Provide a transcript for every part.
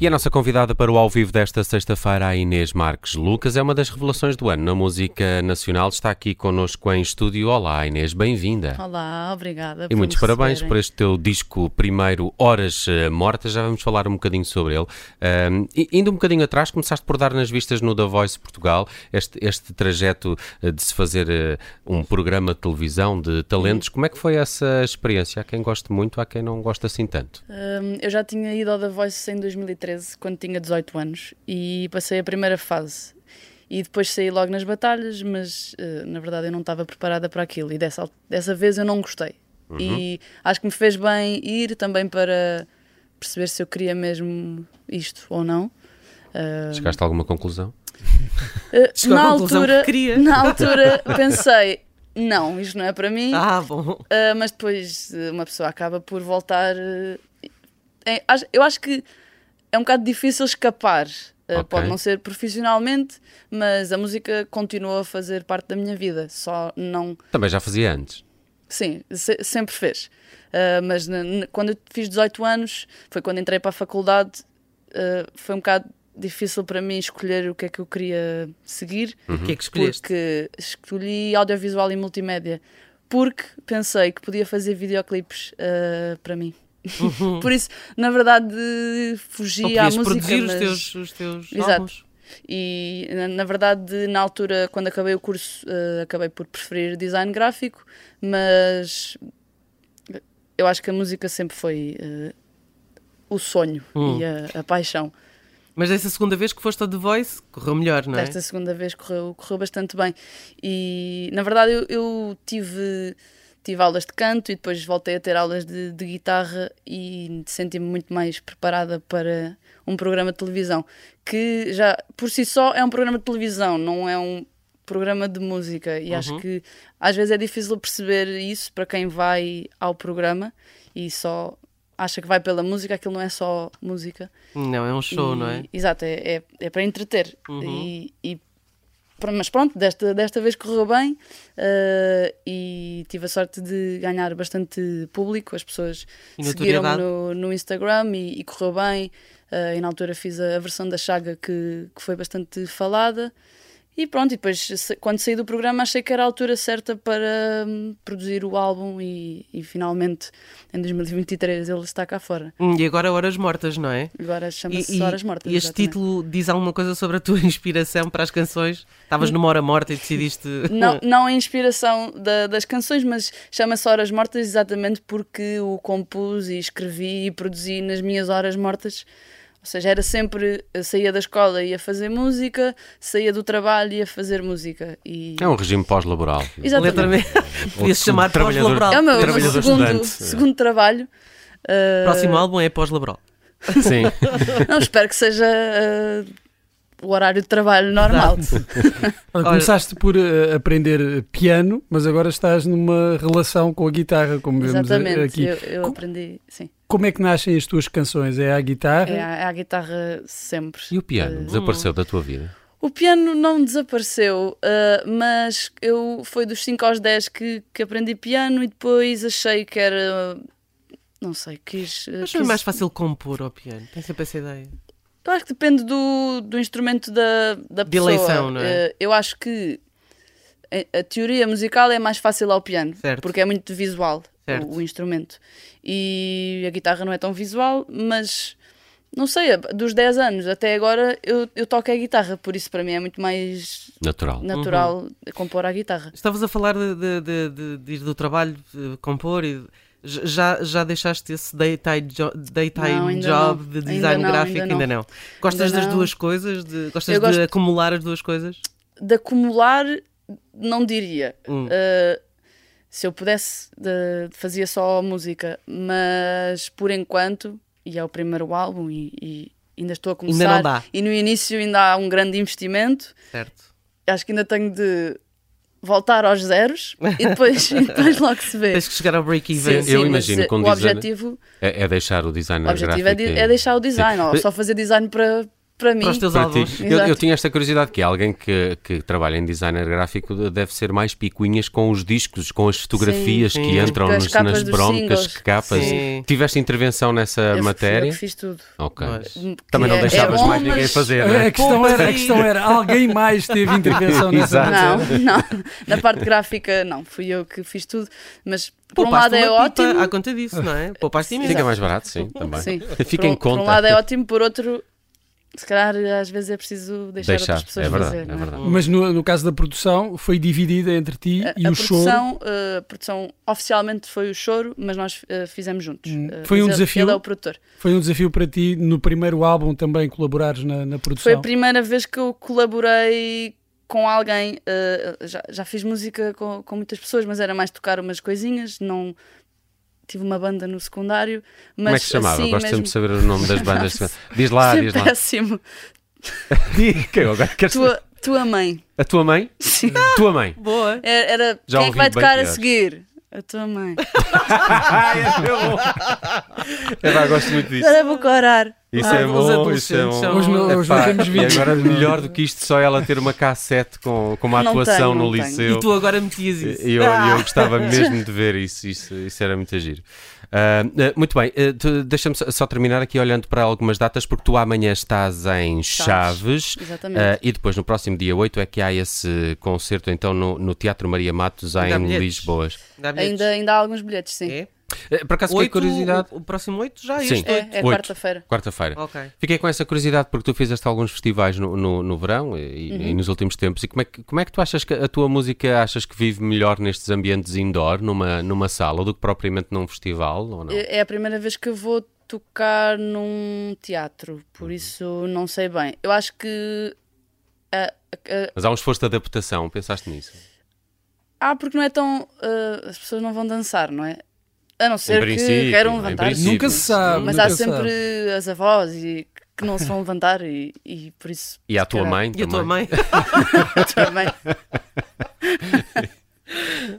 E a nossa convidada para o ao vivo desta sexta-feira, a Inês Marques Lucas, é uma das revelações do ano na música nacional. Está aqui connosco em estúdio. Olá, Inês, bem-vinda. Olá, obrigada. E muitos parabéns por este teu disco primeiro, Horas uh, Mortas. Já vamos falar um bocadinho sobre ele. Um, indo um bocadinho atrás, começaste por dar nas vistas no The Voice Portugal, este, este trajeto uh, de se fazer uh, um programa de televisão de talentos. Como é que foi essa experiência? Há quem goste muito, há quem não gosta assim tanto. Um, eu já tinha ido ao The Voice em 2013, quando tinha 18 anos, e passei a primeira fase. E depois saí logo nas batalhas, mas uh, na verdade eu não estava preparada para aquilo. E dessa, dessa vez eu não gostei. Uhum. E acho que me fez bem ir também para perceber se eu queria mesmo isto ou não. Uh, Chegaste a alguma conclusão? Uh, na, altura, na altura pensei, não, isto não é para mim. Ah, bom. Uh, mas depois uma pessoa acaba por voltar. Uh, é, eu acho que é um bocado difícil escapar. Uh, okay. Pode não ser profissionalmente, mas a música continua a fazer parte da minha vida. Só não. Também já fazia antes? Sim, se, sempre fez. Uh, mas quando eu fiz 18 anos, foi quando entrei para a faculdade, uh, foi um bocado difícil para mim escolher o que é que eu queria seguir. Uhum. O que é que escolheste? Porque escolhi audiovisual e multimédia. Porque pensei que podia fazer videoclipes para mim. Uhum. Por isso, na verdade, fugi à música. produzir mas... os teus, os teus Exato. Álbuns. E na, na, verdade, na altura, quando acabei o curso, uh, acabei por preferir design gráfico, mas eu acho que a música sempre foi uh, o sonho hum. e a, a, paixão. Mas dessa segunda vez que foste ao The Voice, correu melhor, não é? Desta segunda vez correu, correu bastante bem. E na verdade, eu, eu tive tive aulas de canto e depois voltei a ter aulas de, de guitarra e senti-me muito mais preparada para um programa de televisão que já por si só é um programa de televisão, não é um programa de música e uhum. acho que às vezes é difícil perceber isso para quem vai ao programa e só acha que vai pela música, aquilo não é só música. Não, é um show, e, não é? Exato, é, é, é para entreter. Uhum. E, e mas pronto, desta, desta vez correu bem uh, e tive a sorte de ganhar bastante público. As pessoas seguiram-me no, no Instagram e, e correu bem. Uh, e na altura fiz a, a versão da Chaga que, que foi bastante falada. E pronto, e depois quando saí do programa achei que era a altura certa para hum, produzir o álbum e, e, finalmente em 2023 ele está cá fora. Hum, e agora Horas Mortas, não é? Agora chama-se Horas Mortas. E este exatamente. título diz alguma coisa sobre a tua inspiração para as canções? Estavas numa hora morta e decidiste. Não, não a inspiração da, das canções, mas chama-se Horas Mortas exatamente porque o compus e escrevi e produzi nas minhas horas mortas ou seja, era sempre, saía da escola e ia fazer música, saía do trabalho e ia fazer música. E... É um regime pós-laboral. Exatamente. Podia-se chamar pós-laboral. É o meu, meu segundo, segundo trabalho. Uh... Próximo álbum é pós-laboral. Sim. Não, espero que seja uh, o horário de trabalho normal. Olha, começaste por uh, aprender piano, mas agora estás numa relação com a guitarra, como vemos aqui. Exatamente, eu, eu aprendi, sim. Como é que nascem as tuas canções? É a guitarra? É a, é a guitarra sempre. E o piano? Uh, desapareceu da tua vida? O piano não desapareceu, uh, mas eu foi dos 5 aos 10 que, que aprendi piano e depois achei que era. Não sei, quis. Mas quis... é mais fácil compor ao piano? Tem sempre essa ideia. Eu acho que depende do, do instrumento da, da pessoa. De eleição, não é? Uh, eu acho que a teoria musical é mais fácil ao piano, certo. porque é muito visual o, o, instrumento. E a guitarra não é tão visual, mas não sei, dos 10 anos até agora eu, eu toco a guitarra, por isso para mim é muito mais natural, natural uhum. compor a guitarra. Estavas a falar de, de, de, de ir do trabalho, de compor e. Já, já deixaste esse daytime, jo daytime não, job não. de design ainda gráfico? Ainda não. Ainda não. Gostas ainda das duas coisas? De, gostas Eu de gosto acumular as duas coisas? De acumular, não diria. Hum. Uh, se eu pudesse, de, fazia só música, mas por enquanto, e é o primeiro álbum, e, e ainda estou a começar. Ainda não dá. E no início ainda há um grande investimento. Certo. Acho que ainda tenho de voltar aos zeros e depois, e depois logo se vê. Tens que chegar ao break-even. Eu sim, imagino um o designer- objetivo, É, é deixar o designer o objetivo é, de- é deixar o design, Sim. ou só fazer design para, para mim. Para os teus álbuns. Eu, eu, tinha esta curiosidade que alguém que, que trabalha em designer gráfico deve ser mais picuinhas com os discos, com as fotografias sim, que sim. entram nos, nas broncas, que capas. Sim. Tiveste intervenção nessa eu matéria? Eu fiz tudo. Ok. Mas, Também não é- deixavas é bom, mais ninguém mas... fazer, não é? A questão, era, a questão era, alguém mais teve intervenção nessa matéria? Não, não. Na parte gráfica, não. Fui eu que fiz tudo, mas por um lado é ótimo. À conta disso, não é? Poupaste Fica mais barato, sim, também. Sim. Fica por, em conta. Por um lado é ótimo, por outro se calhar às vezes é preciso deixar, deixar. outras pessoas é verdade, fazer. É verdade. É? Mas no, no caso da produção, foi dividida entre ti a, e a o produção, choro? Uh, a produção oficialmente foi o choro, mas nós uh, fizemos juntos. Hum. Uh, foi um desafio. Ele é o produtor. Foi um desafio para ti no primeiro álbum também colaborares na, na produção? Foi a primeira vez que eu colaborei com alguém. já, já fiz música com, com muitas pessoas, mas era mais tocar umas coisinhas, não tive uma banda no secundário. Mas Como é que se chamava? Assim, Gosto mesmo... sempre de saber o nome das bandas. diz lá, diz lá. péssimo. tua, tua mãe. A tua mãe? Sim. Tua mãe. Boa. Era, era Já quem é que vai tocar a seguir? A tua mãe. é, gosto muito disso. Agora vou corar. Isso ah, é bom, isso é bom. Hoje não, hoje não temos vídeo. E agora, melhor do que isto, só ela ter uma cassete com, com uma não atuação tenho, no liceu. E tu agora metias isso. E eu, ah. eu gostava mesmo de ver isso, isso, isso era muito giro. Uh, muito bem, uh, deixa-me só terminar aqui olhando para algumas datas, porque tu amanhã estás em Chaves, Exatamente. Uh, e depois no próximo dia 8 é que há esse concerto então no, no Teatro Maria Matos em Lisboa. Ainda, ainda há alguns bilhetes, sim. É? Eh, por acaso 8, fiquei curiosidade. O, o, próximo 8 já é Sim, este É, é quarta-feira. Quarta-feira. Okay. Fiquei com essa curiosidade porque tu fizeste alguns festivais no, no, no verão e, uhum. e, nos últimos tempos. E como é, que, como é que tu achas que a tua música achas que vive melhor nestes ambientes indoor, numa, numa sala, do que propriamente num festival? Ou não? É, é a primeira vez que eu vou tocar num teatro, por uhum. isso não sei bem. Eu acho que. A, a, Mas há um esforço de adaptação, pensaste nisso? Ah, porque não é tão. Uh, as pessoas não vão dançar, não é? A não ser que queiram levantar. Nunca se sabe. Mas há sempre sabe. as avós e que não se vão levantar e, e por isso. E a tua mãe? E a tua mãe? a tua mãe.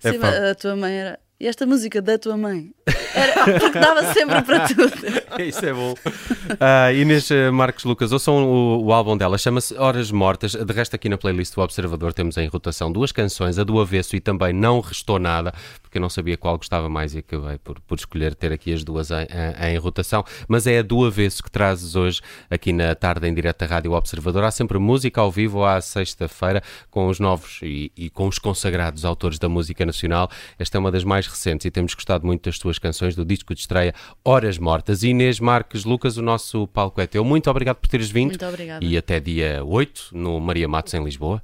Sim, a tua mãe era. E esta música da tua mãe? Era, porque dava sempre para tudo. Isso é bom. Uh, Inês eh, Marcos Lucas, ouçam o, o álbum dela, chama-se Horas Mortas. De resto, aqui na playlist do Observador temos em rotação duas canções, a do avesso e também Não Restou Nada, porque eu não sabia qual gostava mais e acabei por, por escolher ter aqui as duas em, em, em rotação. Mas é a do avesso que trazes hoje aqui na tarde em direto da Rádio Observador. Há sempre música ao vivo à sexta-feira com os novos e, e com os consagrados autores da música nacional. Esta é uma das mais recentes e temos gostado muito das tuas canções do disco de estreia Horas Mortas. Inês Marques Lucas, o nosso palco é teu. Muito obrigado por teres vindo. Muito obrigada. E até dia 8 no Maria Matos em Lisboa.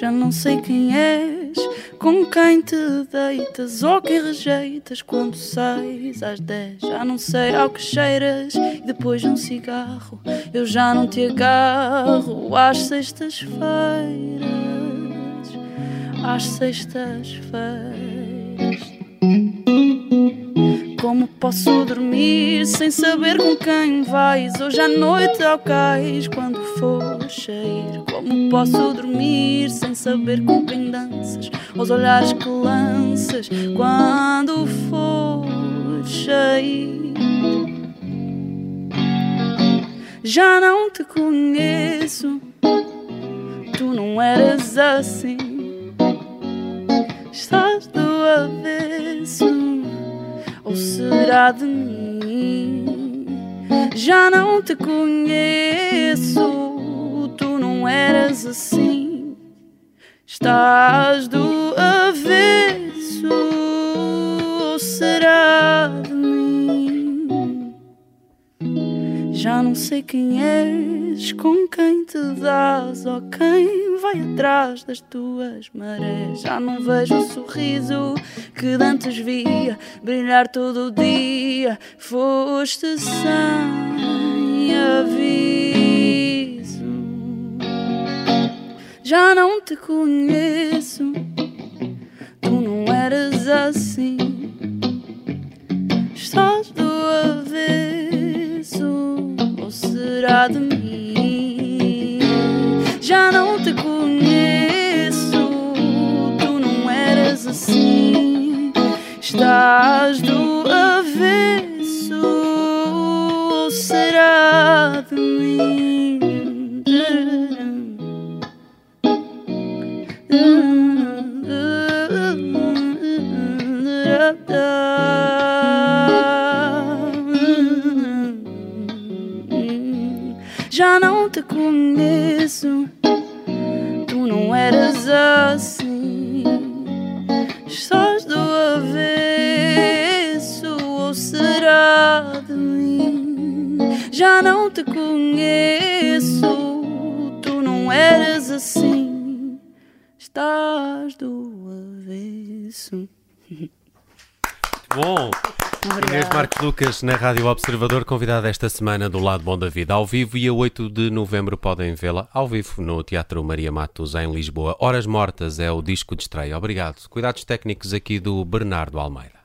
Já não sei quem és com quem te deitas ou quem rejeitas quando sais às 10 Já não sei ao que cheiras e depois de um cigarro Eu já não te agarro. Às sextas-feiras Às sextas-feiras como posso dormir sem saber com quem vais? Hoje à noite ao cais, quando for cheiro. Como posso dormir sem saber com quem danças? Os olhares que lanças, quando for cheio. Já não te conheço, tu não eras assim. Estás ou será de mim? Já não te conheço, tu não eras assim. Estás do Já não sei quem és, com quem te dás, ou quem vai atrás das tuas marés. Já não vejo o sorriso que dantes via brilhar todo o dia. Foste sem aviso. Já não te conheço, tu não eras assim. Já não te conheço, tu não eras assim. Estás do avesso. Bom! Inês Marques Lucas na Rádio Observador, convidada esta semana do Lado Bom da Vida ao vivo e a 8 de novembro podem vê-la ao vivo no Teatro Maria Matos em Lisboa. Horas Mortas é o disco de estreia. Obrigado. Cuidados técnicos aqui do Bernardo Almeida.